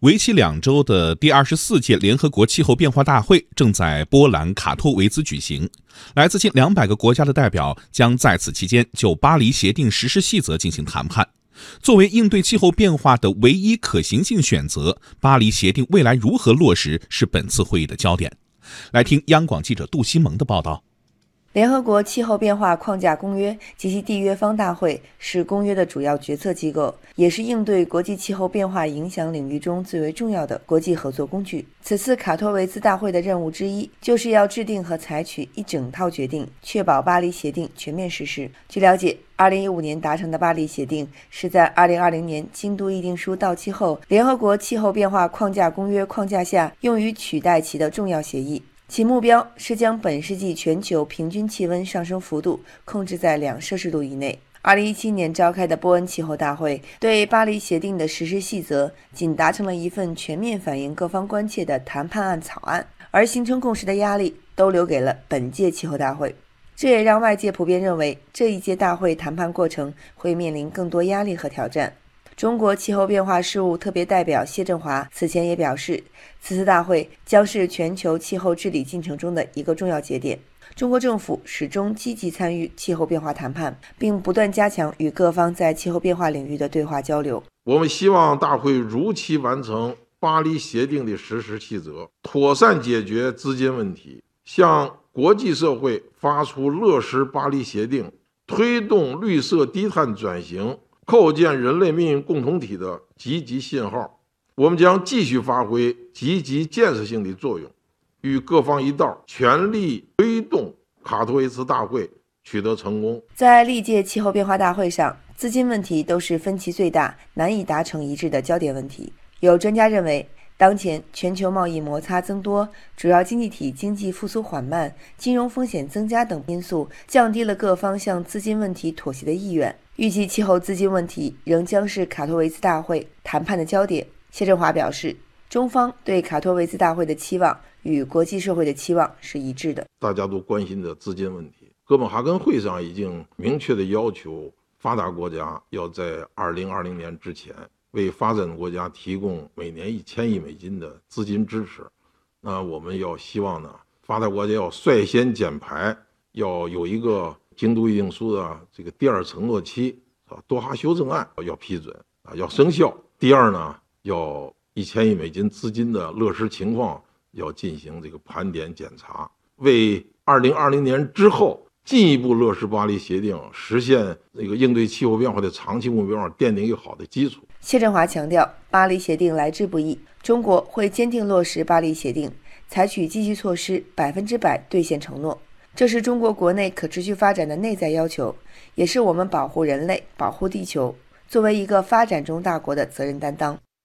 为期两周的第二十四届联合国气候变化大会正在波兰卡托维兹举行，来自近两百个国家的代表将在此期间就巴黎协定实施细则进行谈判。作为应对气候变化的唯一可行性选择，巴黎协定未来如何落实是本次会议的焦点。来听央广记者杜西蒙的报道。联合国气候变化框架公约及其缔约方大会是公约的主要决策机构，也是应对国际气候变化影响领域中最为重要的国际合作工具。此次卡托维兹大会的任务之一，就是要制定和采取一整套决定，确保巴黎协定全面实施。据了解，2015年达成的巴黎协定是在2020年京都议定书到期后，联合国气候变化框架公约框架下用于取代其的重要协议。其目标是将本世纪全球平均气温上升幅度控制在两摄氏度以内。二零一七年召开的波恩气候大会对巴黎协定的实施细则仅达成了一份全面反映各方关切的谈判案草案，而形成共识的压力都留给了本届气候大会。这也让外界普遍认为，这一届大会谈判过程会面临更多压力和挑战。中国气候变化事务特别代表谢振华此前也表示，此次大会将是全球气候治理进程中的一个重要节点。中国政府始终积极参与气候变化谈判，并不断加强与各方在气候变化领域的对话交流。我们希望大会如期完成巴黎协定的实施细则，妥善解决资金问题，向国际社会发出落实巴黎协定、推动绿色低碳转型。构建人类命运共同体的积极信号，我们将继续发挥积极建设性的作用，与各方一道，全力推动卡托维茨大会取得成功。在历届气候变化大会上，资金问题都是分歧最大、难以达成一致的焦点问题。有专家认为，当前全球贸易摩擦增多、主要经济体经济复苏缓慢、金融风险增加等因素，降低了各方向资金问题妥协的意愿。预计气候资金问题仍将是卡托维兹大会谈判的焦点。谢振华表示，中方对卡托维兹大会的期望与国际社会的期望是一致的。大家都关心的资金问题，哥本哈根会上已经明确的要求发达国家要在2020年之前为发展国家提供每年一千亿美金的资金支持。那我们要希望呢，发达国家要率先减排，要有一个。京都议定书的这个第二承诺期啊，多哈修正案要批准啊，要生效。第二呢，要一千亿美金资金的落实情况要进行这个盘点检查，为二零二零年之后进一步落实巴黎协定，实现那个应对气候变化的长期目标奠定一个好的基础。谢振华强调，巴黎协定来之不易，中国会坚定落实巴黎协定，采取积极措施，百分之百兑现承诺。这是中国国内可持续发展的内在要求，也是我们保护人类、保护地球作为一个发展中大国的责任担当。